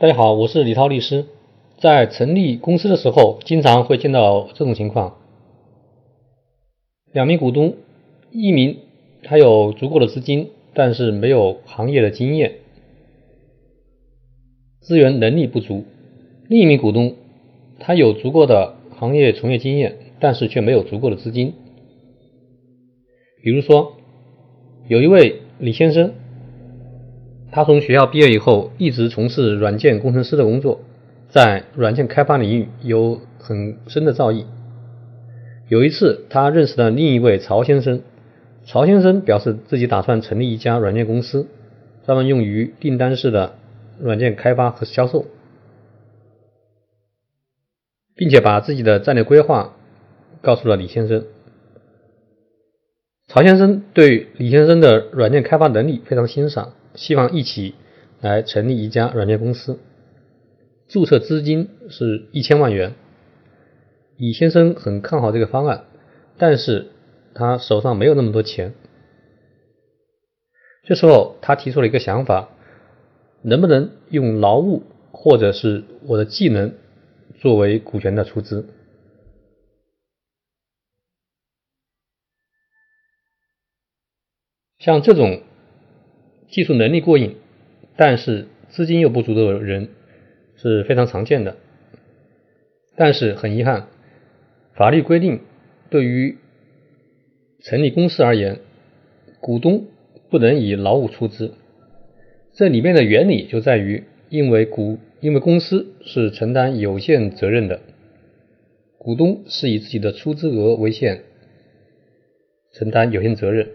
大家好，我是李涛律师。在成立公司的时候，经常会见到这种情况：两名股东，一名他有足够的资金，但是没有行业的经验，资源能力不足；另一名股东，他有足够的行业从业经验，但是却没有足够的资金。比如说，有一位李先生。他从学校毕业以后，一直从事软件工程师的工作，在软件开发领域有很深的造诣。有一次，他认识了另一位曹先生，曹先生表示自己打算成立一家软件公司，专门用于订单式的软件开发和销售，并且把自己的战略规划告诉了李先生。曹先生对李先生的软件开发能力非常欣赏。希望一起来成立一家软件公司，注册资金是一千万元。李先生很看好这个方案，但是他手上没有那么多钱。这时候他提出了一个想法：能不能用劳务或者是我的技能作为股权的出资？像这种。技术能力过硬，但是资金又不足的人是非常常见的。但是很遗憾，法律规定，对于成立公司而言，股东不能以劳务出资。这里面的原理就在于，因为股因为公司是承担有限责任的，股东是以自己的出资额为限，承担有限责任，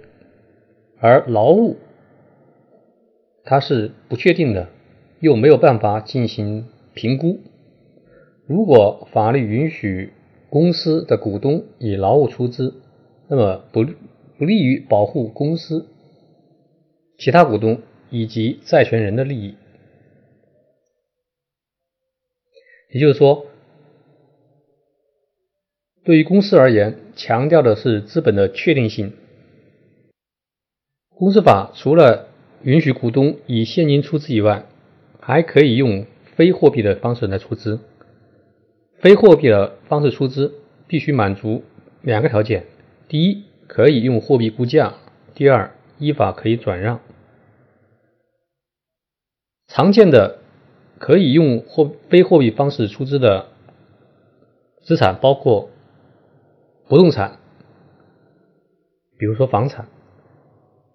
而劳务。它是不确定的，又没有办法进行评估。如果法律允许公司的股东以劳务出资，那么不不利于保护公司其他股东以及债权人的利益。也就是说，对于公司而言，强调的是资本的确定性。公司法除了允许股东以现金出资以外，还可以用非货币的方式来出资。非货币的方式出资必须满足两个条件：第一，可以用货币估价；第二，依法可以转让。常见的可以用货非货币方式出资的资产包括不动产，比如说房产。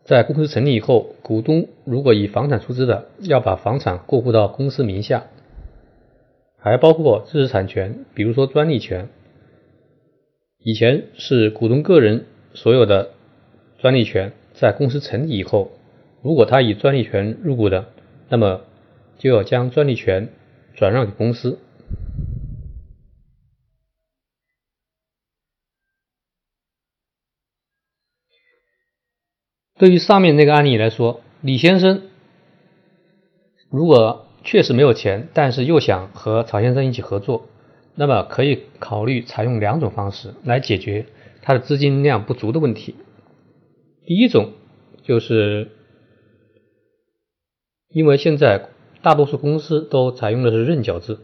在公司成立以后，股东如果以房产出资的，要把房产过户到公司名下，还包括知识产权，比如说专利权。以前是股东个人所有的专利权，在公司成立以后，如果他以专利权入股的，那么就要将专利权转让给公司。对于上面那个案例来说，李先生如果确实没有钱，但是又想和曹先生一起合作，那么可以考虑采用两种方式来解决他的资金量不足的问题。第一种就是因为现在大多数公司都采用的是认缴制，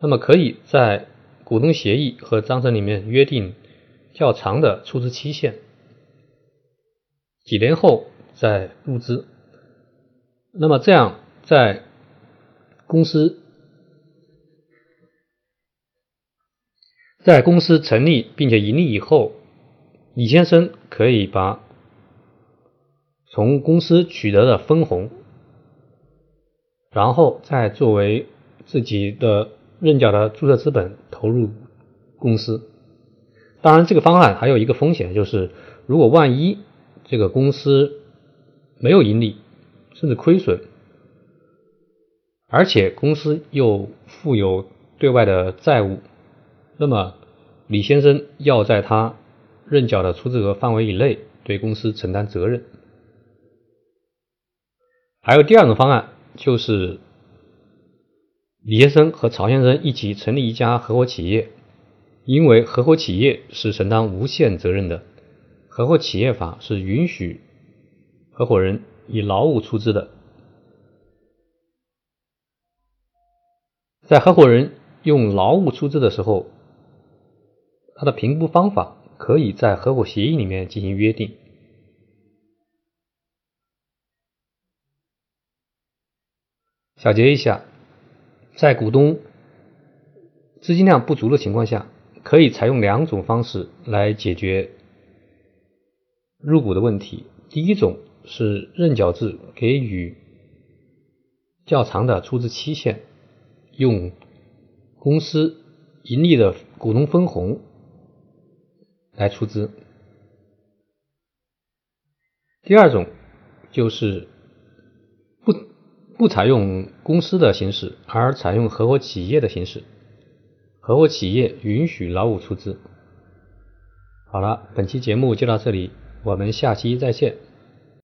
那么可以在股东协议和章程里面约定较长的出资期限。几年后再入资，那么这样在公司在公司成立并且盈利以后，李先生可以把从公司取得的分红，然后再作为自己的认缴的注册资本投入公司。当然，这个方案还有一个风险，就是如果万一。这个公司没有盈利，甚至亏损，而且公司又负有对外的债务，那么李先生要在他认缴的出资额范围以内对公司承担责任。还有第二种方案，就是李先生和曹先生一起成立一家合伙企业，因为合伙企业是承担无限责任的。合伙企业法是允许合伙人以劳务出资的。在合伙人用劳务出资的时候，他的评估方法可以在合伙协议里面进行约定。小结一下，在股东资金量不足的情况下，可以采用两种方式来解决入股的问题。第一种是认缴制，给予较长的出资期限，用公司盈利的股东分红来出资。第二种就是不不采用公司的形式，而采用合伙企业的形式。合伙企业允许劳务出资。好了，本期节目就到这里，我们下期再见。